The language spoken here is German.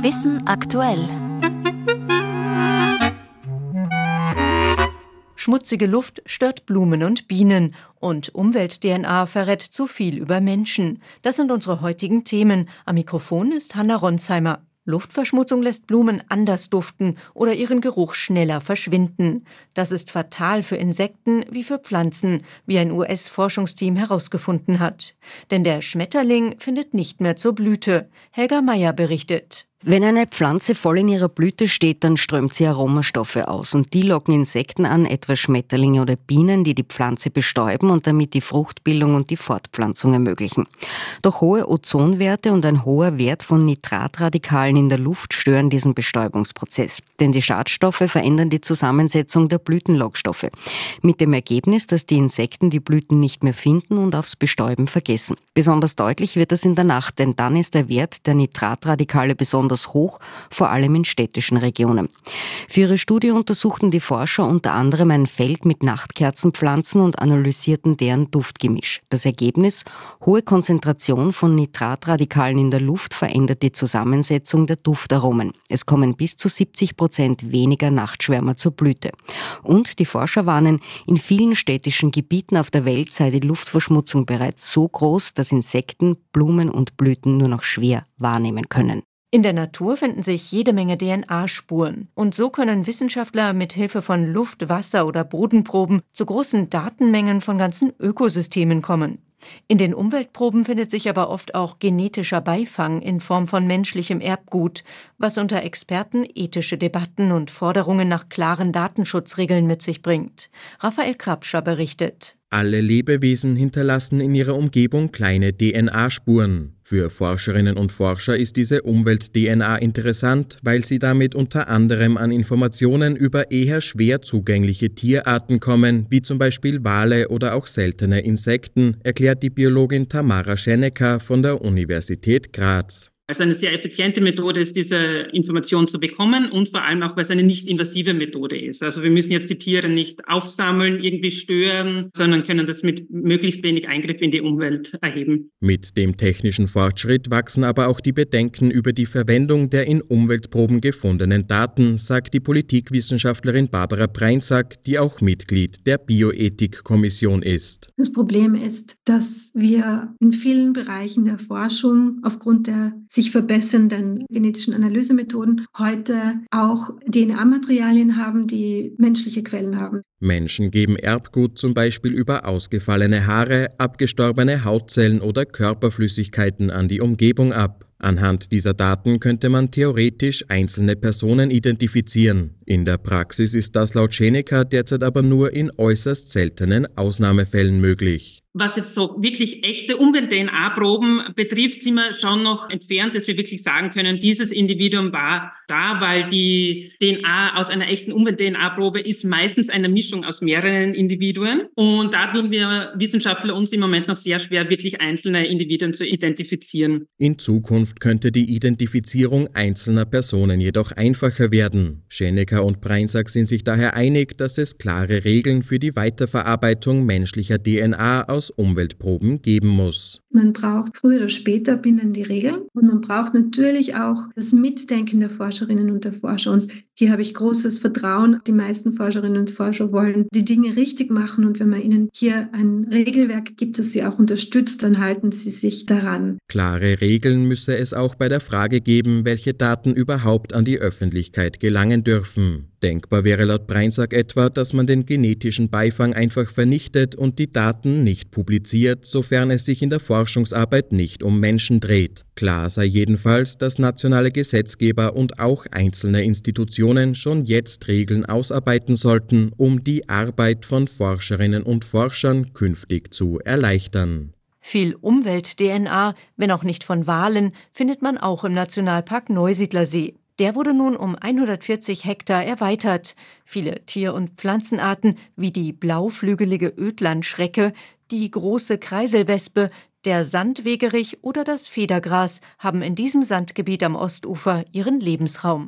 Wissen aktuell. Schmutzige Luft stört Blumen und Bienen und Umwelt-DNA verrät zu viel über Menschen. Das sind unsere heutigen Themen. Am Mikrofon ist Hanna Ronsheimer. Luftverschmutzung lässt Blumen anders duften oder ihren Geruch schneller verschwinden. Das ist fatal für Insekten wie für Pflanzen, wie ein US-Forschungsteam herausgefunden hat. Denn der Schmetterling findet nicht mehr zur Blüte. Helga Meyer berichtet. Wenn eine Pflanze voll in ihrer Blüte steht, dann strömt sie Aromastoffe aus und die locken Insekten an, etwa Schmetterlinge oder Bienen, die die Pflanze bestäuben und damit die Fruchtbildung und die Fortpflanzung ermöglichen. Doch hohe Ozonwerte und ein hoher Wert von Nitratradikalen in der Luft stören diesen Bestäubungsprozess, denn die Schadstoffe verändern die Zusammensetzung der Blütenlockstoffe, mit dem Ergebnis, dass die Insekten die Blüten nicht mehr finden und aufs Bestäuben vergessen. Besonders deutlich wird das in der Nacht, denn dann ist der Wert der Nitratradikale besonders besonders hoch, vor allem in städtischen Regionen. Für ihre Studie untersuchten die Forscher unter anderem ein Feld mit Nachtkerzenpflanzen und analysierten deren Duftgemisch. Das Ergebnis, hohe Konzentration von Nitratradikalen in der Luft verändert die Zusammensetzung der Duftaromen. Es kommen bis zu 70 Prozent weniger Nachtschwärmer zur Blüte. Und die Forscher warnen, in vielen städtischen Gebieten auf der Welt sei die Luftverschmutzung bereits so groß, dass Insekten, Blumen und Blüten nur noch schwer wahrnehmen können. In der Natur finden sich jede Menge DNA-Spuren. Und so können Wissenschaftler mit Hilfe von Luft-, Wasser- oder Bodenproben zu großen Datenmengen von ganzen Ökosystemen kommen. In den Umweltproben findet sich aber oft auch genetischer Beifang in Form von menschlichem Erbgut, was unter Experten ethische Debatten und Forderungen nach klaren Datenschutzregeln mit sich bringt. Raphael Krabscher berichtet. Alle Lebewesen hinterlassen in ihrer Umgebung kleine DNA-Spuren. Für Forscherinnen und Forscher ist diese Umwelt-DNA interessant, weil sie damit unter anderem an Informationen über eher schwer zugängliche Tierarten kommen, wie zum Beispiel Wale oder auch seltene Insekten, erklärt die Biologin Tamara Schenecker von der Universität Graz. Also eine sehr effiziente Methode ist, diese Information zu bekommen und vor allem auch, weil es eine nicht invasive Methode ist. Also wir müssen jetzt die Tiere nicht aufsammeln, irgendwie stören, sondern können das mit möglichst wenig Eingriff in die Umwelt erheben. Mit dem technischen Fortschritt wachsen aber auch die Bedenken über die Verwendung der in Umweltproben gefundenen Daten, sagt die Politikwissenschaftlerin Barbara Breinsack, die auch Mitglied der Bioethikkommission ist. Das Problem ist, dass wir in vielen Bereichen der Forschung aufgrund der sich verbessernden genetischen Analysemethoden heute auch DNA-Materialien haben, die menschliche Quellen haben. Menschen geben Erbgut zum Beispiel über ausgefallene Haare, abgestorbene Hautzellen oder Körperflüssigkeiten an die Umgebung ab. Anhand dieser Daten könnte man theoretisch einzelne Personen identifizieren. In der Praxis ist das laut Schenecker derzeit aber nur in äußerst seltenen Ausnahmefällen möglich was jetzt so wirklich echte Umwelt-DNA-Proben betrifft, sind wir schon noch entfernt, dass wir wirklich sagen können, dieses Individuum war da, weil die DNA aus einer echten Umwelt-DNA-Probe ist meistens eine Mischung aus mehreren Individuen. Und da tun wir Wissenschaftler uns im Moment noch sehr schwer, wirklich einzelne Individuen zu identifizieren. In Zukunft könnte die Identifizierung einzelner Personen jedoch einfacher werden. Schenecker und Breinsack sind sich daher einig, dass es klare Regeln für die Weiterverarbeitung menschlicher DNA aus Umweltproben geben muss. Man braucht früher oder später binnen die Regeln und man braucht natürlich auch das Mitdenken der Forscherinnen und der Forscher. Und hier habe ich großes Vertrauen. Die meisten Forscherinnen und Forscher wollen die Dinge richtig machen und wenn man ihnen hier ein Regelwerk gibt, das sie auch unterstützt, dann halten sie sich daran. Klare Regeln müsse es auch bei der Frage geben, welche Daten überhaupt an die Öffentlichkeit gelangen dürfen. Denkbar wäre laut Breinsack etwa, dass man den genetischen Beifang einfach vernichtet und die Daten nicht publiziert, sofern es sich in der Forschungsarbeit nicht um Menschen dreht. Klar sei jedenfalls, dass nationale Gesetzgeber und auch einzelne Institutionen schon jetzt Regeln ausarbeiten sollten, um die Arbeit von Forscherinnen und Forschern künftig zu erleichtern. Viel Umwelt-DNA, wenn auch nicht von Walen, findet man auch im Nationalpark Neusiedlersee. Der wurde nun um 140 Hektar erweitert. Viele Tier- und Pflanzenarten wie die blauflügelige Ödlandschrecke, die große Kreiselwespe, der Sandwegerich oder das Federgras haben in diesem Sandgebiet am Ostufer ihren Lebensraum.